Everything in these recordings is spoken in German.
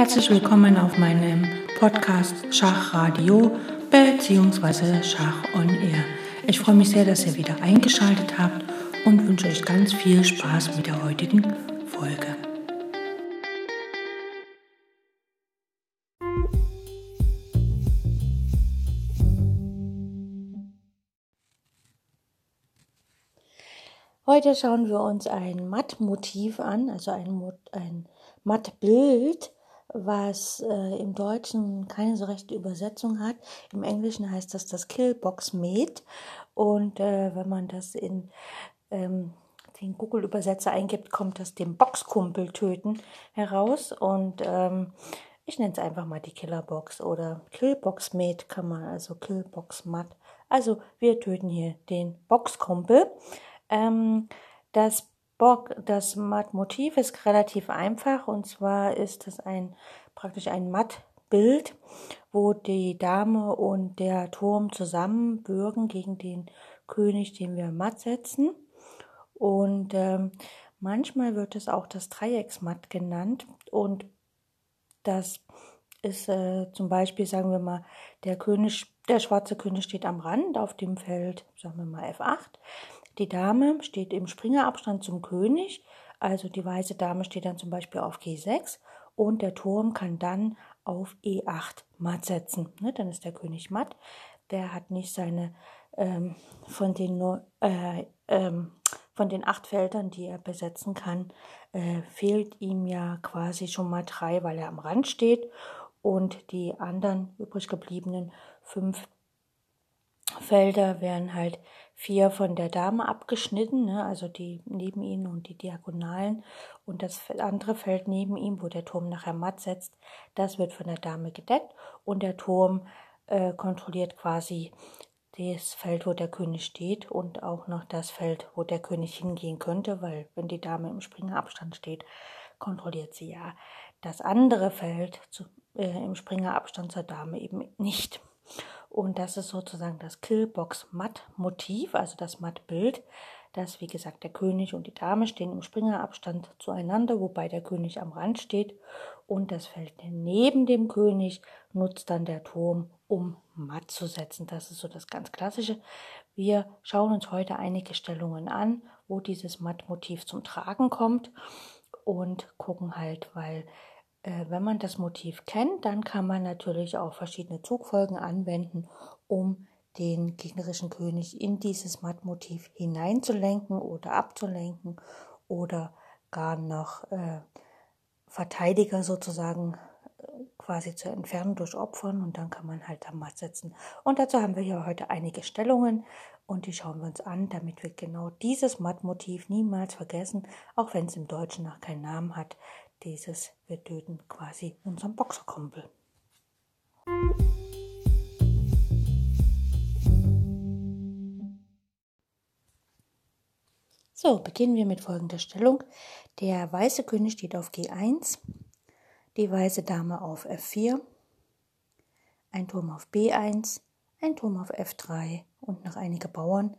Herzlich willkommen auf meinem Podcast Schachradio bzw. Schach on Air. Ich freue mich sehr, dass ihr wieder eingeschaltet habt und wünsche euch ganz viel Spaß mit der heutigen Folge. Heute schauen wir uns ein Mattmotiv an, also ein, ein Mattbild, was äh, im Deutschen keine so rechte Übersetzung hat. Im Englischen heißt das das Killbox Med. Und äh, wenn man das in ähm, den Google-Übersetzer eingibt, kommt das dem Boxkumpel töten heraus. Und ähm, ich nenne es einfach mal die Killerbox oder Killbox Med kann man, also Killbox Matt. Also wir töten hier den Boxkumpel. Ähm, das Bock, das Mattmotiv ist relativ einfach und zwar ist es ein praktisch ein Mattbild, wo die Dame und der Turm zusammen bürgen gegen den König, den wir matt setzen. Und ähm, manchmal wird es auch das Dreiecksmatt genannt und das ist äh, zum Beispiel, sagen wir mal, der König, der schwarze König steht am Rand auf dem Feld, sagen wir mal F8. Die Dame steht im Springerabstand zum König, also die weiße Dame steht dann zum Beispiel auf G6 und der Turm kann dann auf E8 matt setzen. Ne, dann ist der König matt. Der hat nicht seine ähm, von den äh, ähm, von den acht Feldern, die er besetzen kann, äh, fehlt ihm ja quasi schon mal drei, weil er am Rand steht und die anderen übrig gebliebenen fünf Felder werden halt vier von der Dame abgeschnitten, ne, also die neben ihnen und die Diagonalen. Und das andere Feld neben ihm, wo der Turm nachher matt setzt, das wird von der Dame gedeckt. Und der Turm äh, kontrolliert quasi das Feld, wo der König steht und auch noch das Feld, wo der König hingehen könnte, weil wenn die Dame im Springerabstand steht, kontrolliert sie ja das andere Feld zu, äh, im Springerabstand zur Dame eben nicht. Und das ist sozusagen das Killbox-Matt-Motiv, also das Matt-Bild, dass, wie gesagt, der König und die Dame stehen im Springerabstand zueinander, wobei der König am Rand steht und das Feld neben dem König nutzt dann der Turm, um matt zu setzen. Das ist so das ganz Klassische. Wir schauen uns heute einige Stellungen an, wo dieses Matt-Motiv zum Tragen kommt und gucken halt, weil wenn man das Motiv kennt, dann kann man natürlich auch verschiedene Zugfolgen anwenden, um den gegnerischen König in dieses Mattmotiv hineinzulenken oder abzulenken oder gar noch äh, Verteidiger sozusagen äh, quasi zu entfernen durch Opfern und dann kann man halt am Matt setzen. Und dazu haben wir hier heute einige Stellungen und die schauen wir uns an, damit wir genau dieses Mattmotiv niemals vergessen, auch wenn es im Deutschen noch keinen Namen hat dieses, wir töten quasi unseren Boxerkumpel. So, beginnen wir mit folgender Stellung. Der weiße König steht auf G1, die weiße Dame auf F4, ein Turm auf B1, ein Turm auf F3 und noch einige Bauern,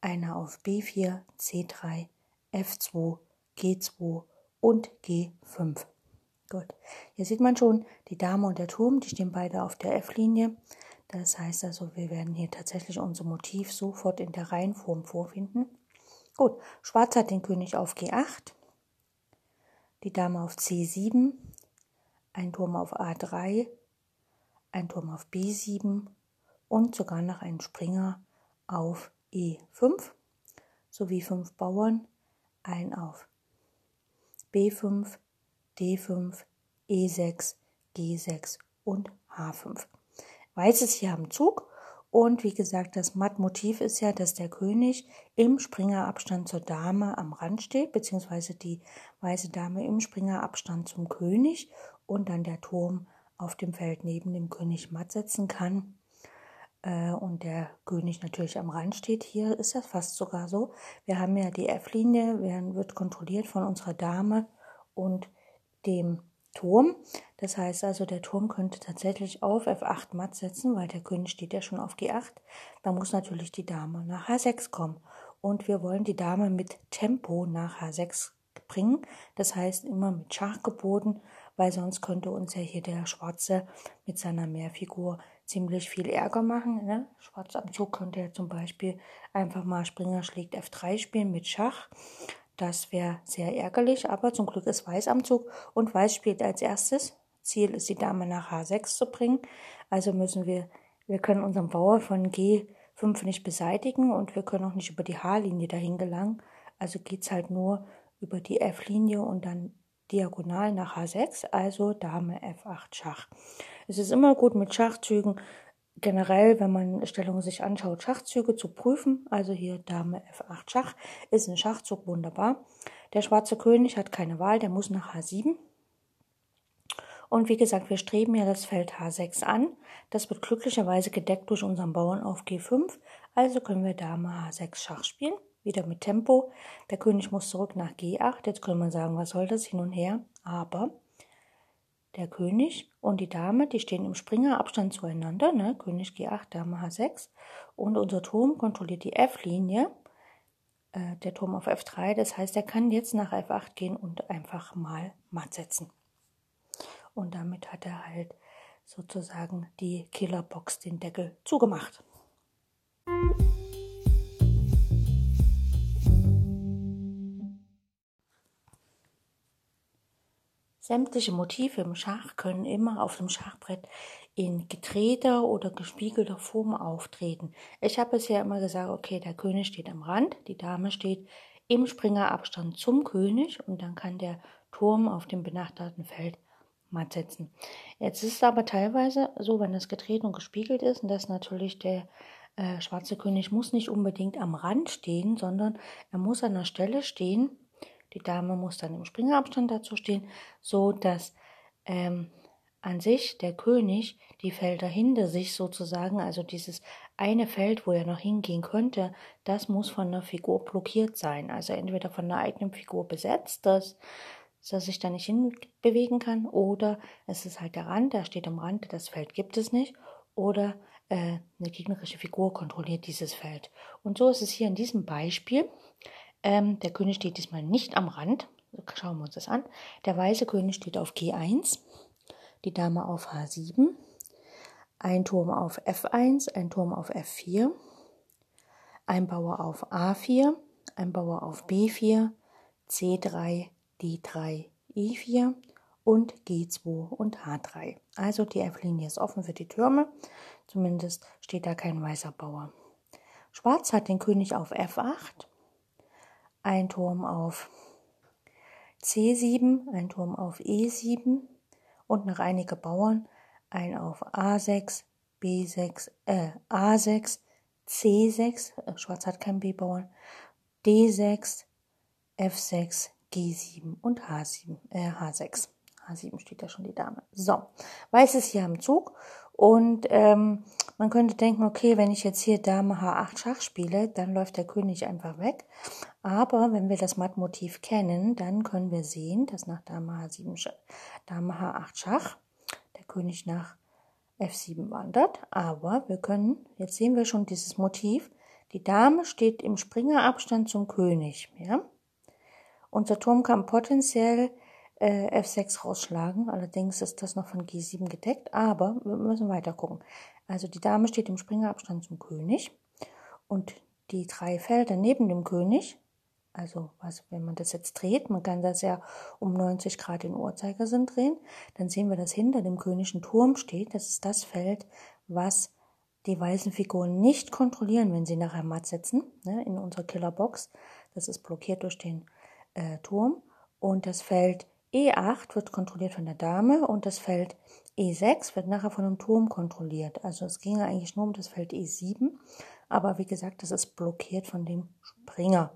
einer auf B4, C3, F2, G2 und G5. Gut, hier sieht man schon, die Dame und der Turm, die stehen beide auf der F-Linie. Das heißt also, wir werden hier tatsächlich unser Motiv sofort in der Reihenform vorfinden. Gut, Schwarz hat den König auf G8, die Dame auf C7, ein Turm auf A3, ein Turm auf B7 und sogar noch ein Springer auf E5 sowie fünf Bauern, ein auf B5, D5, E6, G6 und H5. Weiß ist hier am Zug und wie gesagt, das Mattmotiv ist ja, dass der König im Springerabstand zur Dame am Rand steht, beziehungsweise die weiße Dame im Springerabstand zum König und dann der Turm auf dem Feld neben dem König matt setzen kann und der König natürlich am Rand steht. Hier ist das fast sogar so. Wir haben ja die F-Linie, wird kontrolliert von unserer Dame und dem Turm. Das heißt also, der Turm könnte tatsächlich auf F8 matt setzen, weil der König steht ja schon auf G8. Da muss natürlich die Dame nach H6 kommen. Und wir wollen die Dame mit Tempo nach H6 bringen. Das heißt immer mit Schachgeboten, weil sonst könnte uns ja hier der Schwarze mit seiner Mehrfigur ziemlich viel Ärger machen. Ne? Schwarz am Zug könnte ja zum Beispiel einfach mal Springer schlägt F3 spielen mit Schach. Das wäre sehr ärgerlich, aber zum Glück ist Weiß am Zug und Weiß spielt als erstes. Ziel ist, die Dame nach H6 zu bringen. Also müssen wir, wir können unseren Bauer von G5 nicht beseitigen und wir können auch nicht über die H-Linie dahin gelangen. Also geht es halt nur über die F-Linie und dann diagonal nach H6, also Dame F8 Schach. Es ist immer gut mit Schachzügen, generell, wenn man Stellungen sich anschaut, Schachzüge zu prüfen. Also hier Dame F8 Schach ist ein Schachzug wunderbar. Der schwarze König hat keine Wahl, der muss nach H7. Und wie gesagt, wir streben ja das Feld H6 an. Das wird glücklicherweise gedeckt durch unseren Bauern auf G5. Also können wir Dame H6 Schach spielen wieder mit Tempo. Der König muss zurück nach G8. Jetzt könnte man sagen, was soll das hin und her? Aber der König und die Dame, die stehen im Springerabstand zueinander. Ne? König G8, Dame H6. Und unser Turm kontrolliert die F-Linie. Äh, der Turm auf F3. Das heißt, er kann jetzt nach F8 gehen und einfach mal matt setzen. Und damit hat er halt sozusagen die Killerbox den Deckel zugemacht. Sämtliche Motive im Schach können immer auf dem Schachbrett in gedrehter oder gespiegelter Form auftreten. Ich habe bisher immer gesagt, okay, der König steht am Rand, die Dame steht im Springerabstand zum König und dann kann der Turm auf dem benachbarten Feld matt setzen. Jetzt ist es aber teilweise so, wenn das gedreht und gespiegelt ist, dass natürlich der äh, schwarze König muss nicht unbedingt am Rand stehen, sondern er muss an der Stelle stehen, die Dame muss dann im Springerabstand dazu stehen, so dass ähm, an sich der König die Felder hinter sich sozusagen, also dieses eine Feld, wo er noch hingehen könnte, das muss von der Figur blockiert sein. Also entweder von der eigenen Figur besetzt, dass, dass er sich da nicht hinbewegen kann, oder es ist halt der Rand, der steht am Rand, das Feld gibt es nicht, oder äh, eine gegnerische Figur kontrolliert dieses Feld. Und so ist es hier in diesem Beispiel. Ähm, der König steht diesmal nicht am Rand. Schauen wir uns das an. Der weiße König steht auf G1, die Dame auf H7, ein Turm auf F1, ein Turm auf F4, ein Bauer auf A4, ein Bauer auf B4, C3, D3, E4 und G2 und H3. Also die F-Linie ist offen für die Türme, zumindest steht da kein weißer Bauer. Schwarz hat den König auf F8, ein Turm auf C7, ein Turm auf E7 und nach einige Bauern ein auf A6, B6, äh, A6, C6, äh, Schwarz hat keinen B-Bauern, D6, F6, G7 und H7, äh, H6. H7 steht da schon die Dame. So, Weiß ist hier am Zug und ähm, man könnte denken, okay, wenn ich jetzt hier Dame H8 Schach spiele, dann läuft der König einfach weg. Aber wenn wir das Mattmotiv kennen, dann können wir sehen, dass nach Dame H7, Dame H8 Schach der König nach F7 wandert. Aber wir können, jetzt sehen wir schon dieses Motiv, die Dame steht im Springerabstand zum König. Ja? Unser Turm kann potenziell äh, F6 rausschlagen. Allerdings ist das noch von G7 gedeckt, aber wir müssen weiter gucken. Also die Dame steht im Springerabstand zum König und die drei Felder neben dem König, also was, wenn man das jetzt dreht, man kann das ja um 90 Grad in Uhrzeigersinn drehen, dann sehen wir, dass hinter dem König ein Turm steht. Das ist das Feld, was die weißen Figuren nicht kontrollieren, wenn sie nachher matt setzen, ne, in unserer Killerbox. Das ist blockiert durch den äh, Turm. Und das Feld E8 wird kontrolliert von der Dame und das Feld E6 wird nachher von einem Turm kontrolliert. Also es ginge eigentlich nur um das Feld E7, aber wie gesagt, das ist blockiert von dem Springer,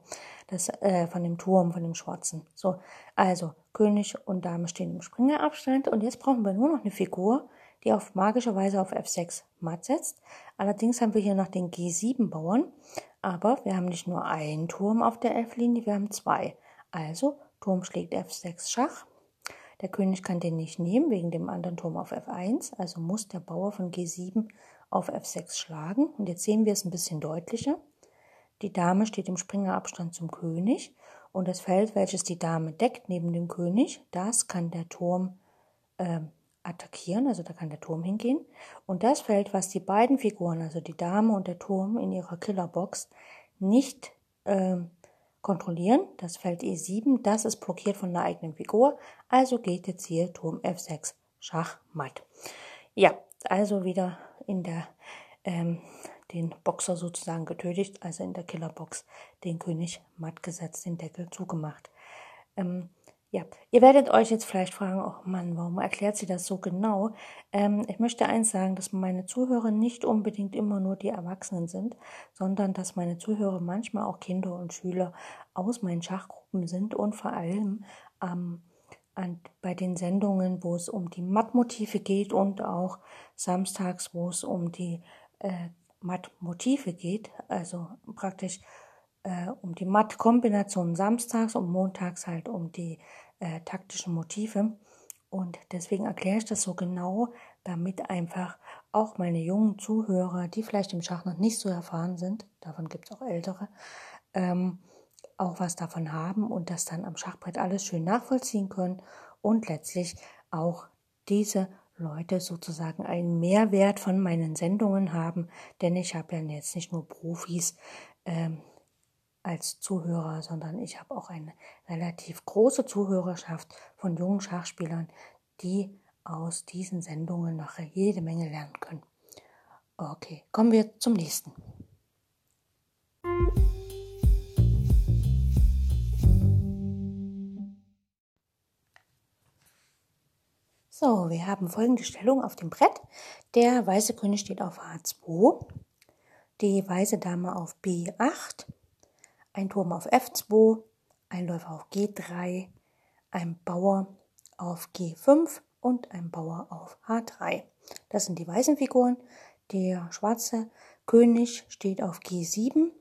das, äh, von dem Turm, von dem Schwarzen. So, also König und Dame stehen im Springerabstand und jetzt brauchen wir nur noch eine Figur, die auf magische Weise auf F6 matt setzt. Allerdings haben wir hier noch den G7-Bauern, aber wir haben nicht nur einen Turm auf der F-Linie, wir haben zwei. Also Turm schlägt F6 Schach. Der König kann den nicht nehmen wegen dem anderen Turm auf F1, also muss der Bauer von G7 auf F6 schlagen. Und jetzt sehen wir es ein bisschen deutlicher. Die Dame steht im Springerabstand zum König und das Feld, welches die Dame deckt neben dem König, das kann der Turm ähm, attackieren, also da kann der Turm hingehen. Und das Feld, was die beiden Figuren, also die Dame und der Turm in ihrer Killerbox nicht ähm, kontrollieren, das Feld E7, das ist blockiert von der eigenen Figur, also geht jetzt hier Turm F6 Schachmatt. Ja, also wieder in der ähm, den Boxer sozusagen getötet, also in der Killerbox den König matt gesetzt, den Deckel zugemacht. Ähm, ja, ihr werdet euch jetzt vielleicht fragen, oh Mann, warum erklärt sie das so genau? Ähm, ich möchte eins sagen, dass meine Zuhörer nicht unbedingt immer nur die Erwachsenen sind, sondern dass meine Zuhörer manchmal auch Kinder und Schüler aus meinen Schachgruppen sind und vor allem ähm, an, bei den Sendungen, wo es um die Mattmotive geht und auch samstags, wo es um die äh, Mattmotive geht, also praktisch äh, um die Mattkombination samstags und montags halt um die äh, taktischen Motive. Und deswegen erkläre ich das so genau, damit einfach auch meine jungen Zuhörer, die vielleicht im Schach noch nicht so erfahren sind, davon gibt es auch ältere, ähm, auch was davon haben und das dann am Schachbrett alles schön nachvollziehen können und letztlich auch diese Leute sozusagen einen Mehrwert von meinen Sendungen haben, denn ich habe ja jetzt nicht nur Profis ähm, als Zuhörer, sondern ich habe auch eine relativ große Zuhörerschaft von jungen Schachspielern, die aus diesen Sendungen noch jede Menge lernen können. Okay, kommen wir zum nächsten. So, wir haben folgende Stellung auf dem Brett. Der weiße König steht auf H2, die weiße Dame auf B8, ein Turm auf F2, ein Läufer auf G3, ein Bauer auf G5 und ein Bauer auf H3. Das sind die weißen Figuren. Der schwarze König steht auf G7,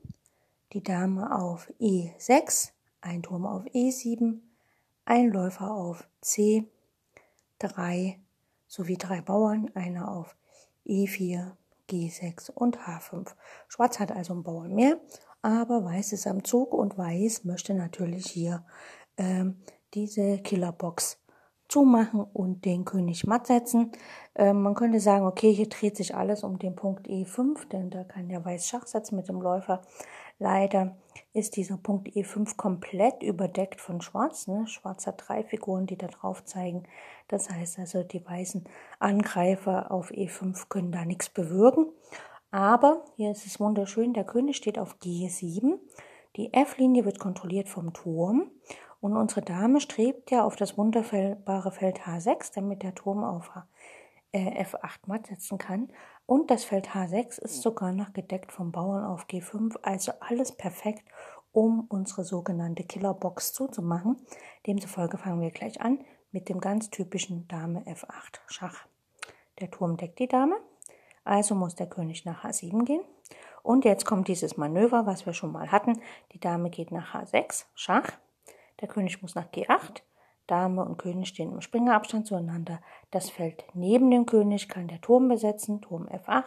die Dame auf E6, ein Turm auf E7, ein Läufer auf C drei sowie drei Bauern, einer auf E4, G6 und H5. Schwarz hat also einen Bauern mehr, aber Weiß ist am Zug und Weiß möchte natürlich hier ähm, diese Killerbox zumachen und den König matt setzen. Ähm, man könnte sagen, okay, hier dreht sich alles um den Punkt E5, denn da kann der Weiß Schach setzen mit dem Läufer. Leider ist dieser Punkt E5 komplett überdeckt von Schwarz. Ne? Schwarz hat drei Figuren, die da drauf zeigen. Das heißt also, die weißen Angreifer auf E5 können da nichts bewirken. Aber hier ist es wunderschön, der König steht auf G7. Die F-Linie wird kontrolliert vom Turm. Und unsere Dame strebt ja auf das wunderbare Feld H6, damit der Turm auf äh, F8 matt setzen kann. Und das Feld H6 ist sogar noch gedeckt vom Bauern auf G5. Also alles perfekt, um unsere sogenannte Killerbox zuzumachen. Demzufolge fangen wir gleich an mit dem ganz typischen Dame F8 Schach. Der Turm deckt die Dame, also muss der König nach H7 gehen. Und jetzt kommt dieses Manöver, was wir schon mal hatten. Die Dame geht nach H6 Schach, der König muss nach G8, Dame und König stehen im Springerabstand zueinander. Das Feld neben dem König kann der Turm besetzen, Turm F8.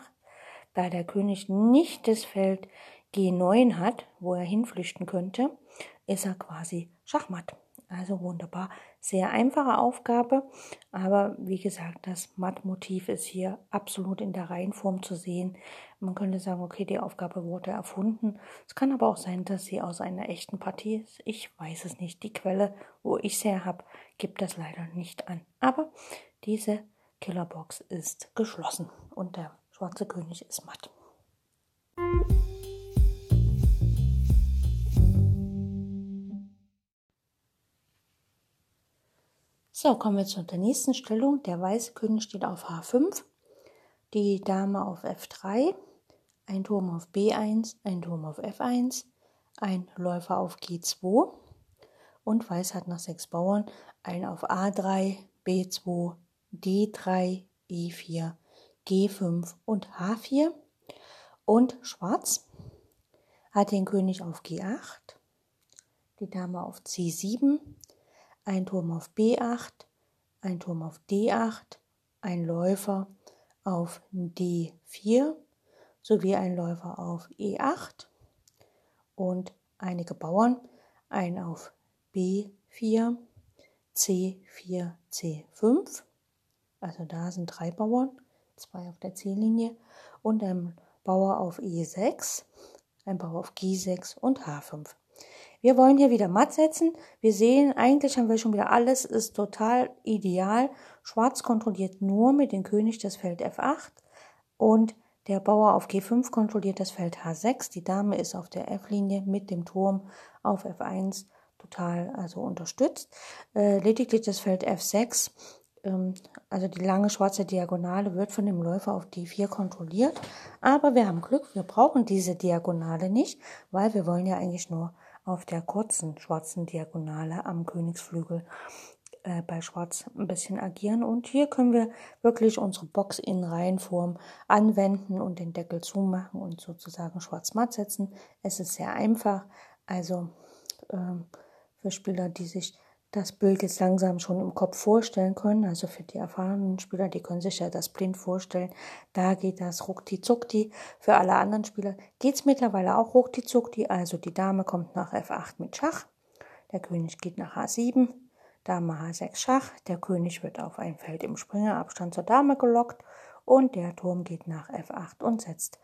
Da der König nicht das Feld G9 hat, wo er hinflüchten könnte, ist er quasi Schachmatt. Also wunderbar. Sehr einfache Aufgabe, aber wie gesagt, das Mattmotiv ist hier absolut in der Reihenform zu sehen. Man könnte sagen, okay, die Aufgabe wurde erfunden. Es kann aber auch sein, dass sie aus einer echten Partie ist. Ich weiß es nicht. Die Quelle, wo ich sie habe, gibt das leider nicht an. Aber diese Killerbox ist geschlossen und der schwarze König ist matt. So, kommen wir zur nächsten Stellung. Der weiße König steht auf H5, die Dame auf F3, ein Turm auf B1, ein Turm auf F1, ein Läufer auf G2 und Weiß hat noch sechs Bauern, ein auf A3, B2, D3, E4, G5 und H4 und Schwarz hat den König auf G8, die Dame auf C7, ein Turm auf B8, ein Turm auf D8, ein Läufer auf D4 sowie ein Läufer auf E8 und einige Bauern, ein auf B4, C4, C5 Also da sind drei Bauern, zwei auf der C-Linie und ein Bauer auf E6, ein Bauer auf G6 und H5. Wir wollen hier wieder matt setzen. Wir sehen, eigentlich haben wir schon wieder alles, ist total ideal. Schwarz kontrolliert nur mit dem König das Feld F8 und der Bauer auf G5 kontrolliert das Feld H6. Die Dame ist auf der F-Linie mit dem Turm auf F1 total also unterstützt. Äh, lediglich das Feld F6, ähm, also die lange schwarze Diagonale, wird von dem Läufer auf D4 kontrolliert. Aber wir haben Glück, wir brauchen diese Diagonale nicht, weil wir wollen ja eigentlich nur auf der kurzen schwarzen Diagonale am Königsflügel äh, bei Schwarz ein bisschen agieren. Und hier können wir wirklich unsere Box in Reihenform anwenden und den Deckel zumachen und sozusagen schwarz matt setzen. Es ist sehr einfach. Also ähm, für Spieler, die sich das Bild jetzt langsam schon im Kopf vorstellen können. Also für die erfahrenen Spieler, die können sich ja das blind vorstellen. Da geht das ruckti zuckti. Für alle anderen Spieler geht es mittlerweile auch ruckti zuckti. Also die Dame kommt nach F8 mit Schach. Der König geht nach H7. Dame H6 Schach. Der König wird auf ein Feld im Springerabstand zur Dame gelockt. Und der Turm geht nach F8 und setzt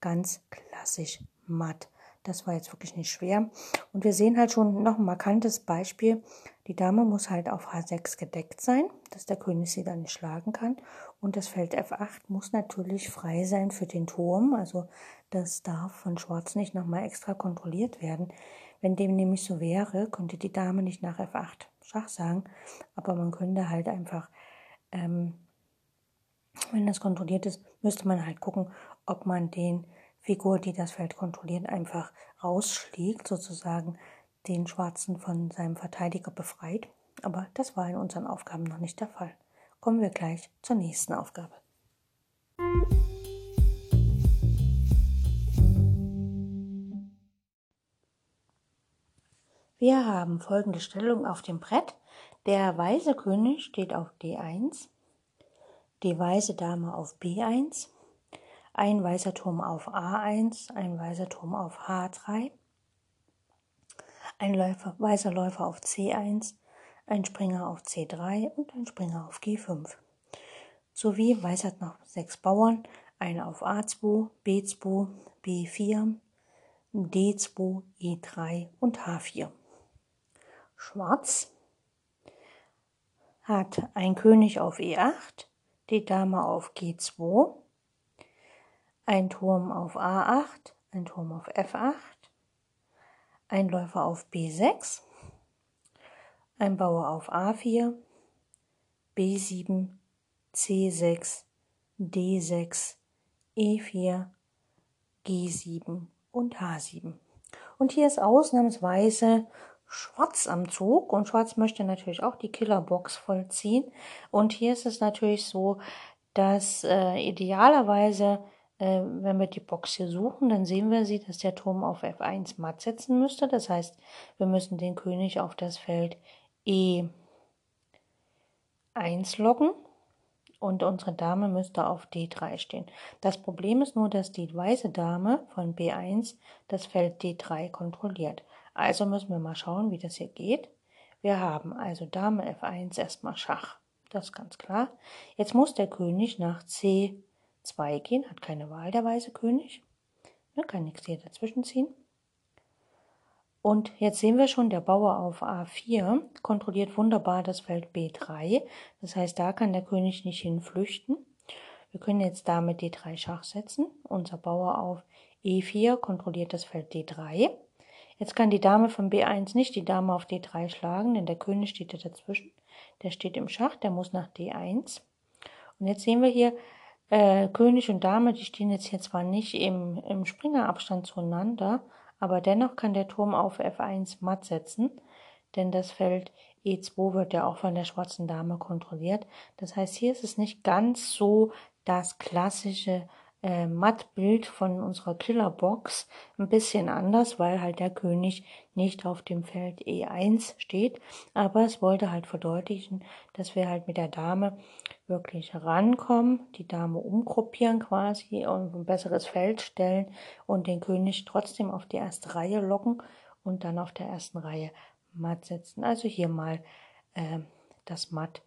ganz klassisch matt. Das war jetzt wirklich nicht schwer. Und wir sehen halt schon noch ein markantes Beispiel. Die Dame muss halt auf H6 gedeckt sein, dass der König sie dann nicht schlagen kann. Und das Feld F8 muss natürlich frei sein für den Turm. Also das darf von Schwarz nicht nochmal extra kontrolliert werden. Wenn dem nämlich so wäre, könnte die Dame nicht nach F8 Schach sagen. Aber man könnte halt einfach, ähm, wenn das kontrolliert ist, müsste man halt gucken, ob man den Figur, die das Feld kontrolliert, einfach rausschlägt, sozusagen den Schwarzen von seinem Verteidiger befreit. Aber das war in unseren Aufgaben noch nicht der Fall. Kommen wir gleich zur nächsten Aufgabe. Wir haben folgende Stellung auf dem Brett. Der weiße König steht auf D1, die weiße Dame auf B1, ein weißer Turm auf A1, ein weißer Turm auf H3, ein Läufer, weißer Läufer auf C1, ein Springer auf C3 und ein Springer auf G5. Sowie weiß hat noch sechs Bauern, eine auf A2, B2, B4, D2, E3 und H4. Schwarz hat ein König auf E8, die Dame auf G2, ein Turm auf A8, ein Turm auf F8, ein Läufer auf B6, ein Bauer auf A4, B7, C6, D6, E4, G7 und H7. Und hier ist ausnahmsweise Schwarz am Zug und Schwarz möchte natürlich auch die Killerbox vollziehen. Und hier ist es natürlich so, dass äh, idealerweise äh, wenn wir die Box hier suchen, dann sehen wir sie, dass der Turm auf F1 matt setzen müsste. Das heißt, wir müssen den König auf das Feld E1 loggen und unsere Dame müsste auf D3 stehen. Das Problem ist nur, dass die weiße Dame von B1 das Feld D3 kontrolliert. Also müssen wir mal schauen, wie das hier geht. Wir haben also Dame F1 erstmal Schach. Das ist ganz klar. Jetzt muss der König nach C 2 gehen, hat keine Wahl, der weiße König. Ne, kann nichts hier dazwischen ziehen. Und jetzt sehen wir schon, der Bauer auf A4 kontrolliert wunderbar das Feld B3. Das heißt, da kann der König nicht hinflüchten. Wir können jetzt damit D3 Schach setzen. Unser Bauer auf E4 kontrolliert das Feld D3. Jetzt kann die Dame von B1 nicht die Dame auf D3 schlagen, denn der König steht ja dazwischen. Der steht im Schach, der muss nach D1. Und jetzt sehen wir hier, äh, König und Dame, die stehen jetzt hier zwar nicht im, im Springerabstand zueinander, aber dennoch kann der Turm auf F1 matt setzen, denn das Feld E2 wird ja auch von der schwarzen Dame kontrolliert. Das heißt, hier ist es nicht ganz so das klassische äh, Mattbild von unserer Killerbox ein bisschen anders, weil halt der König nicht auf dem Feld E1 steht. Aber es wollte halt verdeutlichen, dass wir halt mit der Dame wirklich rankommen, die Dame umgruppieren quasi und ein besseres Feld stellen und den König trotzdem auf die erste Reihe locken und dann auf der ersten Reihe matt setzen. Also hier mal äh, das Matt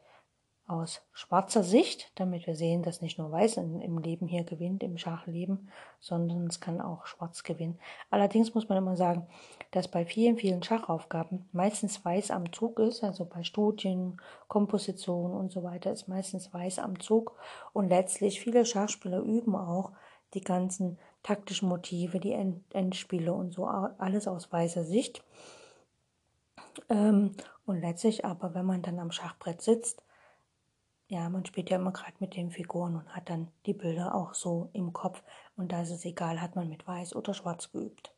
aus schwarzer Sicht, damit wir sehen, dass nicht nur Weiß im Leben hier gewinnt, im Schachleben, sondern es kann auch Schwarz gewinnen. Allerdings muss man immer sagen, dass bei vielen, vielen Schachaufgaben meistens Weiß am Zug ist, also bei Studien, Komposition und so weiter ist meistens Weiß am Zug und letztlich viele Schachspieler üben auch die ganzen taktischen Motive, die Endspiele und so, alles aus weißer Sicht. Ähm, und letztlich aber, wenn man dann am Schachbrett sitzt, ja, man spielt ja immer gerade mit den Figuren und hat dann die Bilder auch so im Kopf. Und da ist es egal, hat man mit Weiß oder Schwarz geübt.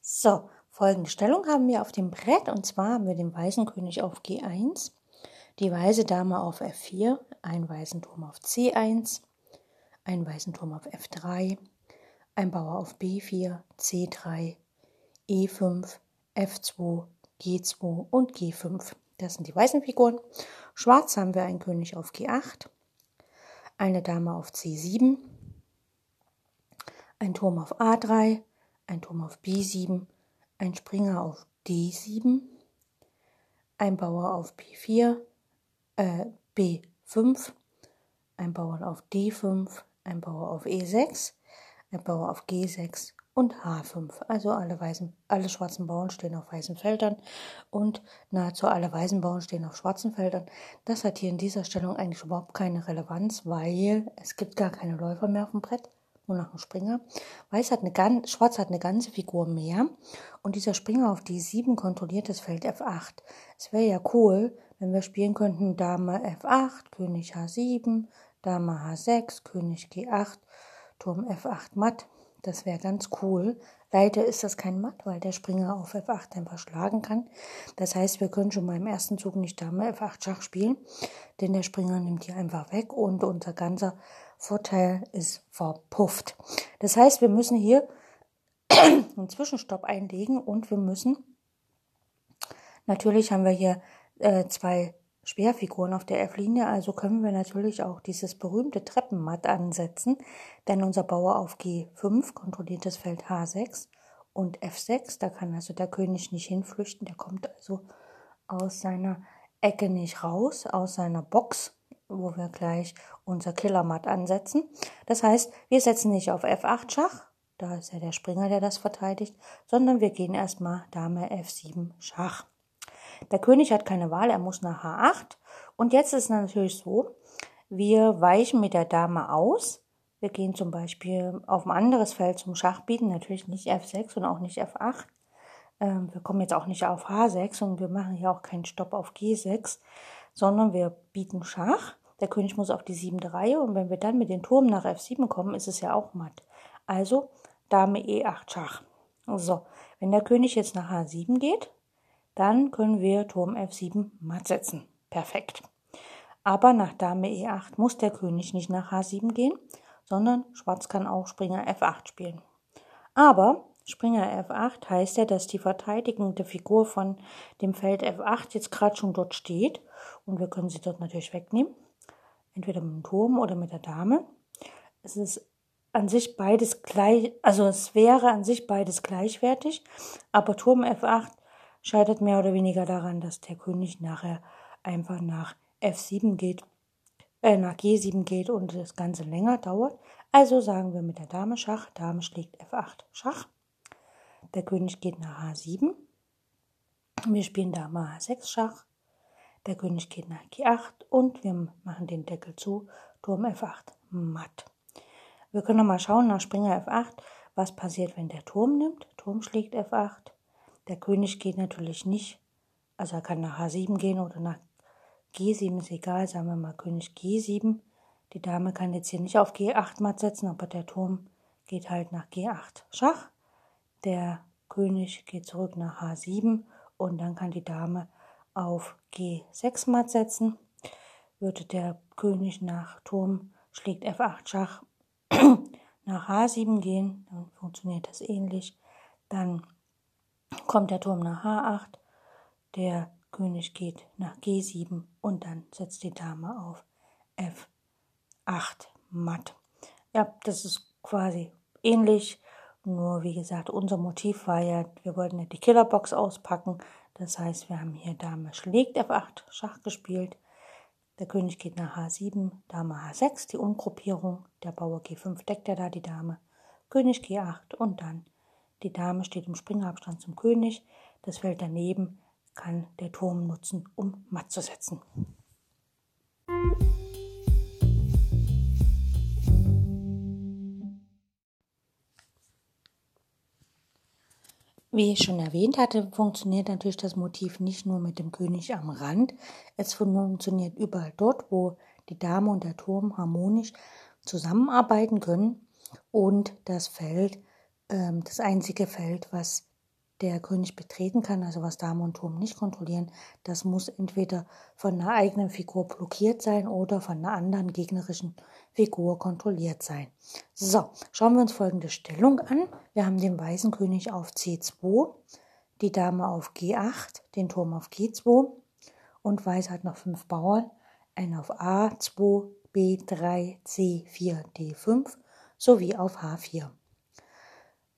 So, folgende Stellung haben wir auf dem Brett. Und zwar haben wir den weißen König auf G1, die weiße Dame auf F4, einen weißen Turm auf C1, einen weißen Turm auf F3, ein Bauer auf B4, C3, E5, F2, G2 und G5. Das sind die weißen Figuren. Schwarz haben wir einen König auf G8, eine Dame auf C7, ein Turm auf A3, ein Turm auf B7, ein Springer auf D7, ein Bauer auf B4, äh, B5, ein Bauer auf D5, ein Bauer auf E6, der Bauer auf G6 und H5. Also alle, weißen, alle schwarzen Bauern stehen auf weißen Feldern und nahezu alle weißen Bauern stehen auf schwarzen Feldern. Das hat hier in dieser Stellung eigentlich überhaupt keine Relevanz, weil es gibt gar keine Läufer mehr auf dem Brett, nur noch ein Springer. Weiß hat eine ganz, Schwarz hat eine ganze Figur mehr und dieser Springer auf D7 kontrolliert das Feld F8. Es wäre ja cool, wenn wir spielen könnten Dame F8, König H7, Dame H6, König G8 Turm F8 matt. Das wäre ganz cool. Leider ist das kein Matt, weil der Springer auf F8 einfach schlagen kann. Das heißt, wir können schon mal im ersten Zug nicht Dame F8 Schach spielen, denn der Springer nimmt hier einfach weg und unser ganzer Vorteil ist verpufft. Das heißt, wir müssen hier einen Zwischenstopp einlegen und wir müssen, natürlich haben wir hier äh, zwei Schwerfiguren auf der F-Linie, also können wir natürlich auch dieses berühmte Treppenmatt ansetzen, denn unser Bauer auf G5 kontrolliert das Feld H6 und F6, da kann also der König nicht hinflüchten, der kommt also aus seiner Ecke nicht raus, aus seiner Box, wo wir gleich unser Killermatt ansetzen. Das heißt, wir setzen nicht auf F8 Schach, da ist ja der Springer, der das verteidigt, sondern wir gehen erstmal Dame F7 Schach. Der König hat keine Wahl, er muss nach H8. Und jetzt ist natürlich so, wir weichen mit der Dame aus. Wir gehen zum Beispiel auf ein anderes Feld zum Schachbieten, natürlich nicht F6 und auch nicht F8. Ähm, wir kommen jetzt auch nicht auf H6 und wir machen hier auch keinen Stopp auf G6, sondern wir bieten Schach. Der König muss auf die siebte Reihe und wenn wir dann mit dem Turm nach F7 kommen, ist es ja auch matt. Also Dame E8 Schach. So, wenn der König jetzt nach H7 geht, dann können wir Turm F7 matt setzen. Perfekt. Aber nach Dame E8 muss der König nicht nach H7 gehen, sondern Schwarz kann auch Springer F8 spielen. Aber Springer F8 heißt ja, dass die verteidigende Figur von dem Feld F8 jetzt gerade schon dort steht und wir können sie dort natürlich wegnehmen. Entweder mit dem Turm oder mit der Dame. Es ist an sich beides gleich, also es wäre an sich beides gleichwertig, aber Turm F8 scheitert mehr oder weniger daran, dass der König nachher einfach nach F7 geht, äh, nach G7 geht und das Ganze länger dauert. Also sagen wir mit der Dame Schach, Dame schlägt F8 Schach. Der König geht nach H7. Wir spielen Dame H6 Schach. Der König geht nach G8 und wir machen den Deckel zu. Turm F8 matt. Wir können nochmal schauen nach Springer F8, was passiert, wenn der Turm nimmt. Turm schlägt F8. Der König geht natürlich nicht, also er kann nach H7 gehen oder nach G7, ist egal, sagen wir mal König G7. Die Dame kann jetzt hier nicht auf G8 matt setzen, aber der Turm geht halt nach G8 Schach. Der König geht zurück nach H7 und dann kann die Dame auf G6 matt setzen. Würde der König nach Turm schlägt F8 Schach nach H7 gehen, dann funktioniert das ähnlich. Dann kommt der Turm nach H8, der König geht nach G7 und dann setzt die Dame auf F8 matt. Ja, das ist quasi ähnlich. Nur wie gesagt, unser Motiv war ja, wir wollten ja die Killerbox auspacken. Das heißt, wir haben hier Dame schlägt F8 Schach gespielt. Der König geht nach H7, Dame H6, die Umgruppierung. Der Bauer G5 deckt ja da die Dame. König G8 und dann die Dame steht im Springerabstand zum König. Das Feld daneben kann der Turm nutzen, um matt zu setzen. Wie ich schon erwähnt hatte, funktioniert natürlich das Motiv nicht nur mit dem König am Rand. Es funktioniert überall dort, wo die Dame und der Turm harmonisch zusammenarbeiten können und das Feld, ähm, das einzige Feld, was der König betreten kann, also was Dame und Turm nicht kontrollieren, das muss entweder von einer eigenen Figur blockiert sein oder von einer anderen gegnerischen Figur kontrolliert sein. So, schauen wir uns folgende Stellung an. Wir haben den weißen König auf C2, die Dame auf G8, den Turm auf G2 und Weiß hat noch fünf Bauern, einen auf A2, B3, C4, D5 sowie auf H4.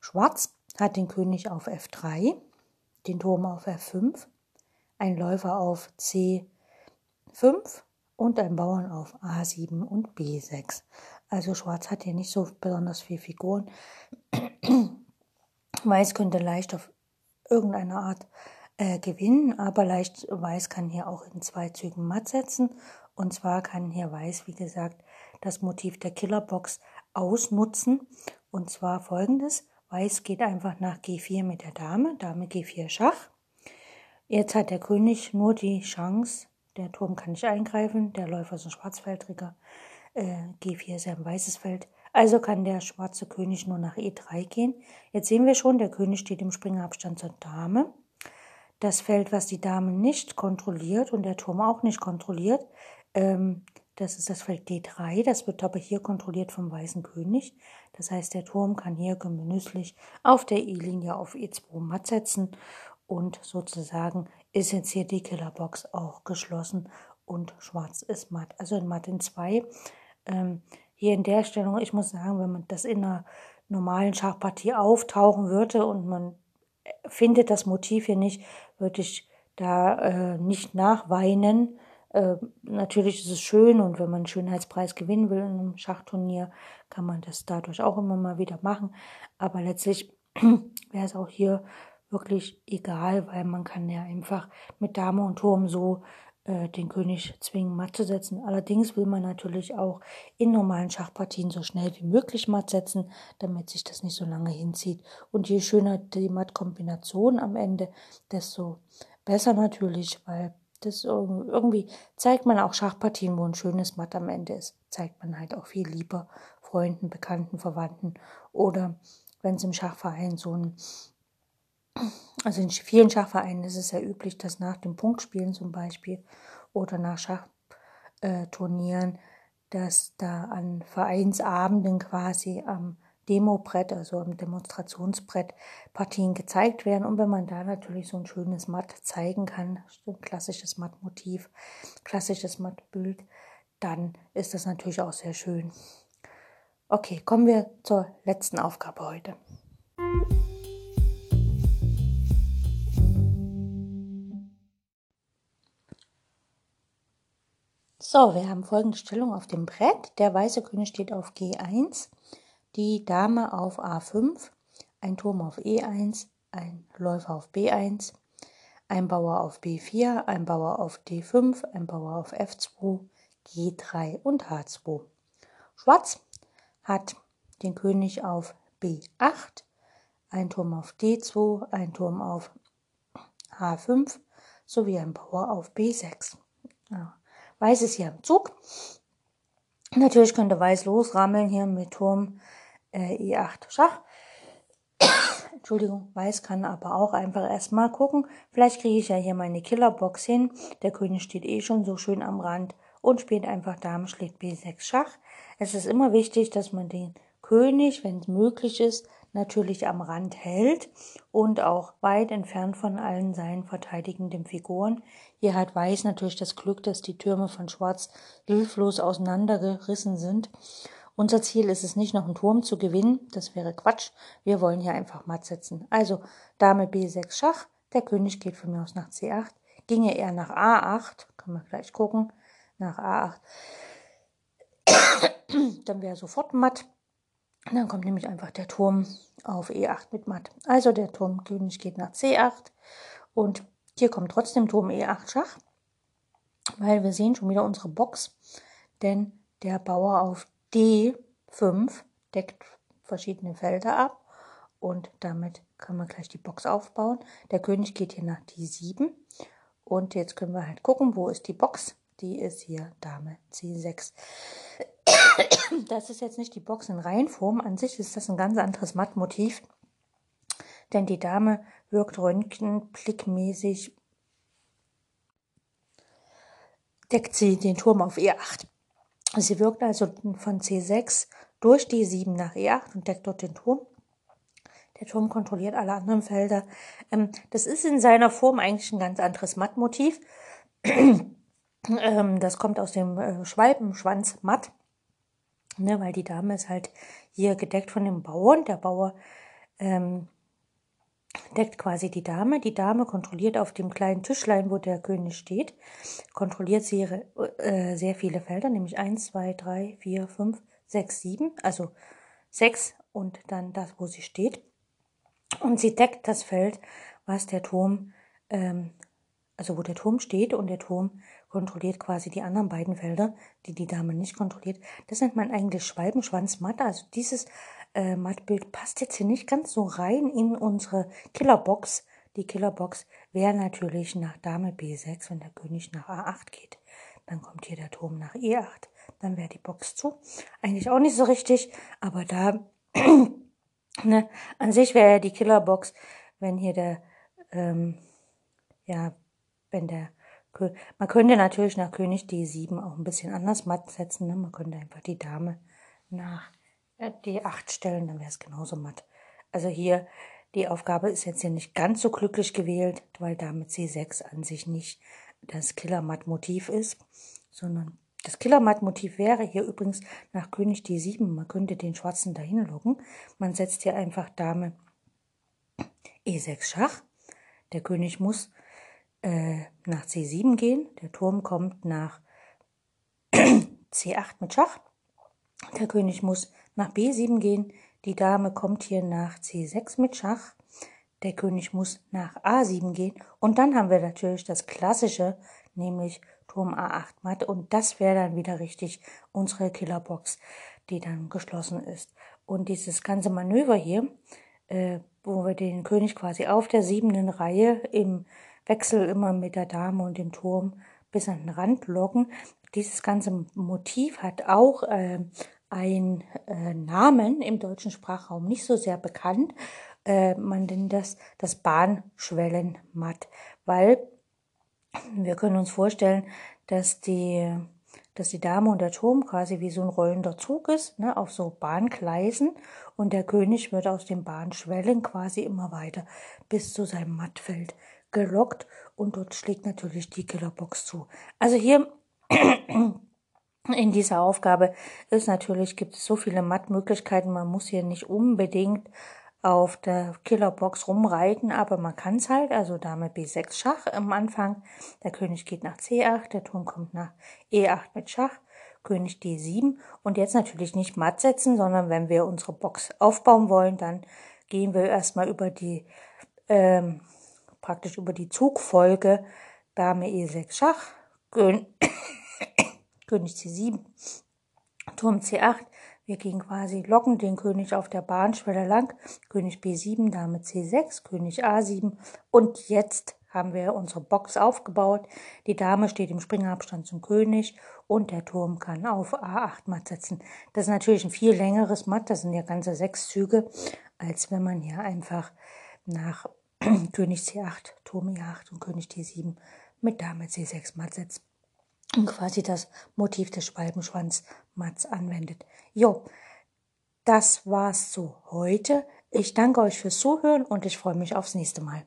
Schwarz hat den König auf F3, den Turm auf F5, ein Läufer auf C5 und ein Bauern auf A7 und B6. Also Schwarz hat hier nicht so besonders viele Figuren. Weiß könnte leicht auf irgendeine Art äh, gewinnen, aber leicht Weiß kann hier auch in zwei Zügen matt setzen. Und zwar kann hier Weiß, wie gesagt, das Motiv der Killerbox ausnutzen. Und zwar folgendes. Weiß geht einfach nach G4 mit der Dame, Dame G4 Schach. Jetzt hat der König nur die Chance, der Turm kann nicht eingreifen, der Läufer ist ein Schwarzfeldträger, äh, G4 ist ein weißes Feld, also kann der schwarze König nur nach E3 gehen. Jetzt sehen wir schon, der König steht im Springerabstand zur Dame. Das Feld, was die Dame nicht kontrolliert und der Turm auch nicht kontrolliert, ähm, das ist das Feld D3, das wird aber hier kontrolliert vom weißen König. Das heißt, der Turm kann hier genüsslich auf der E-Linie auf E2 matt setzen und sozusagen ist jetzt hier die Killerbox auch geschlossen und schwarz ist matt. Also in Matt in 2. Ähm, hier in der Stellung, ich muss sagen, wenn man das in einer normalen Schachpartie auftauchen würde und man findet das Motiv hier nicht, würde ich da äh, nicht nachweinen äh, natürlich ist es schön und wenn man einen Schönheitspreis gewinnen will in einem Schachturnier, kann man das dadurch auch immer mal wieder machen. Aber letztlich wäre es auch hier wirklich egal, weil man kann ja einfach mit Dame und Turm so äh, den König zwingen, matt zu setzen. Allerdings will man natürlich auch in normalen Schachpartien so schnell wie möglich matt setzen, damit sich das nicht so lange hinzieht. Und je schöner die Mattkombination am Ende, desto besser natürlich, weil das irgendwie zeigt man auch Schachpartien, wo ein schönes Matt am Ende ist. Zeigt man halt auch viel lieber Freunden, Bekannten, Verwandten oder wenn es im Schachverein so ein also in vielen Schachvereinen ist es ja üblich, dass nach dem Punktspielen zum Beispiel oder nach Schachturnieren, dass da an Vereinsabenden quasi am Demobrett, also am Demonstrationsbrett, Partien gezeigt werden. Und wenn man da natürlich so ein schönes Matt zeigen kann, so ein klassisches Mattmotiv, klassisches Mattbild, dann ist das natürlich auch sehr schön. Okay, kommen wir zur letzten Aufgabe heute. So, wir haben folgende Stellung auf dem Brett. Der weiße König steht auf G1 die Dame auf A5, ein Turm auf E1, ein Läufer auf B1, ein Bauer auf B4, ein Bauer auf D5, ein Bauer auf F2, G3 und H2. Schwarz hat den König auf B8, ein Turm auf D2, ein Turm auf H5 sowie ein Bauer auf B6. Ja. Weiß ist hier im Zug. Natürlich könnte Weiß losrammeln hier mit Turm äh, E8 Schach. Entschuldigung, Weiß kann aber auch einfach erstmal gucken. Vielleicht kriege ich ja hier meine Killerbox hin. Der König steht eh schon so schön am Rand und spielt einfach Dame schlägt B6 Schach. Es ist immer wichtig, dass man den König, wenn es möglich ist, natürlich am Rand hält und auch weit entfernt von allen seinen verteidigenden Figuren. Hier hat Weiß natürlich das Glück, dass die Türme von Schwarz hilflos auseinandergerissen sind Unser Ziel ist es nicht, noch einen Turm zu gewinnen. Das wäre Quatsch. Wir wollen hier einfach matt setzen. Also Dame B6 Schach. Der König geht von mir aus nach C8. Ginge er nach A8, können wir gleich gucken, nach A8, dann wäre sofort matt. Dann kommt nämlich einfach der Turm auf E8 mit matt. Also der Turm König geht nach C8 und hier kommt trotzdem Turm E8 Schach, weil wir sehen schon wieder unsere Box, denn der Bauer auf D5 deckt verschiedene Felder ab und damit kann man gleich die Box aufbauen. Der König geht hier nach D7 und jetzt können wir halt gucken, wo ist die Box. Die ist hier Dame C6. Das ist jetzt nicht die Box in Reihenform. An sich ist das ein ganz anderes Mattmotiv. Denn die Dame wirkt röntgenblickmäßig, deckt sie den Turm auf E8. Sie wirkt also von C6 durch die 7 nach E8 und deckt dort den Turm. Der Turm kontrolliert alle anderen Felder. Ähm, das ist in seiner Form eigentlich ein ganz anderes Mattmotiv. ähm, das kommt aus dem äh, Schwalbenschwanz matt, ne, weil die Dame ist halt hier gedeckt von dem Bauern. Der Bauer ähm, deckt quasi die Dame. Die Dame kontrolliert auf dem kleinen Tischlein, wo der König steht, kontrolliert sie ihre, äh, sehr viele Felder, nämlich 1, 2, 3, 4, 5, 6, 7, also 6 und dann das, wo sie steht. Und sie deckt das Feld, was der Turm, ähm, also wo der Turm steht und der Turm kontrolliert quasi die anderen beiden Felder, die die Dame nicht kontrolliert. Das nennt man eigentlich Schwalbenschwanzmatte. Also dieses äh, Mattbild passt jetzt hier nicht ganz so rein in unsere Killerbox. Die Killerbox wäre natürlich nach Dame B6, wenn der König nach A8 geht. Dann kommt hier der Turm nach E8. Dann wäre die Box zu. Eigentlich auch nicht so richtig, aber da, ne, an sich wäre ja die Killerbox, wenn hier der, ähm, ja, wenn der man könnte natürlich nach König D7 auch ein bisschen anders matt setzen. Ne? Man könnte einfach die Dame nach D8 stellen, dann wäre es genauso matt. Also hier, die Aufgabe ist jetzt hier nicht ganz so glücklich gewählt, weil damit C6 an sich nicht das Killer-Matt-Motiv ist, sondern das Killer-Matt-Motiv wäre hier übrigens nach König D7. Man könnte den Schwarzen dahin locken. Man setzt hier einfach Dame E6 Schach. Der König muss äh, nach C7 gehen. Der Turm kommt nach C8 mit Schach. Der König muss nach B7 gehen. Die Dame kommt hier nach C6 mit Schach. Der König muss nach A7 gehen. Und dann haben wir natürlich das Klassische, nämlich Turm A8 matt. Und das wäre dann wieder richtig unsere Killerbox, die dann geschlossen ist. Und dieses ganze Manöver hier, äh, wo wir den König quasi auf der siebenden Reihe im Wechsel immer mit der Dame und dem Turm bis an den Rand locken. Dieses ganze Motiv hat auch äh, ein äh, Namen im deutschen Sprachraum nicht so sehr bekannt. Äh, man nennt das das Bahnschwellenmatt, weil wir können uns vorstellen, dass die, dass die Dame und der Turm quasi wie so ein rollender Zug ist, ne, auf so Bahngleisen und der König wird aus den Bahnschwellen quasi immer weiter bis zu seinem Mattfeld gelockt und dort schlägt natürlich die Killerbox zu. Also hier in dieser Aufgabe ist natürlich, gibt es so viele Mattmöglichkeiten, man muss hier nicht unbedingt auf der Killerbox rumreiten, aber man kann es halt, also Dame B6 Schach am Anfang, der König geht nach C8, der Turm kommt nach E8 mit Schach, König D7 und jetzt natürlich nicht matt setzen, sondern wenn wir unsere Box aufbauen wollen, dann gehen wir erstmal über die, ähm, praktisch über die Zugfolge. Dame E6 Schach, König König C7, Turm C8. Wir gehen quasi, locken den König auf der Bahnschwelle lang. König B7, Dame C6, König A7. Und jetzt haben wir unsere Box aufgebaut. Die Dame steht im Springabstand zum König und der Turm kann auf A8 matt setzen. Das ist natürlich ein viel längeres Matt, das sind ja ganze sechs Züge, als wenn man hier einfach nach König C8, Turm E8 und König D7 mit Dame C6 matt setzt quasi das Motiv des Schwalbenschwanzmats anwendet. Jo, das war's zu heute. Ich danke euch fürs Zuhören und ich freue mich aufs nächste Mal.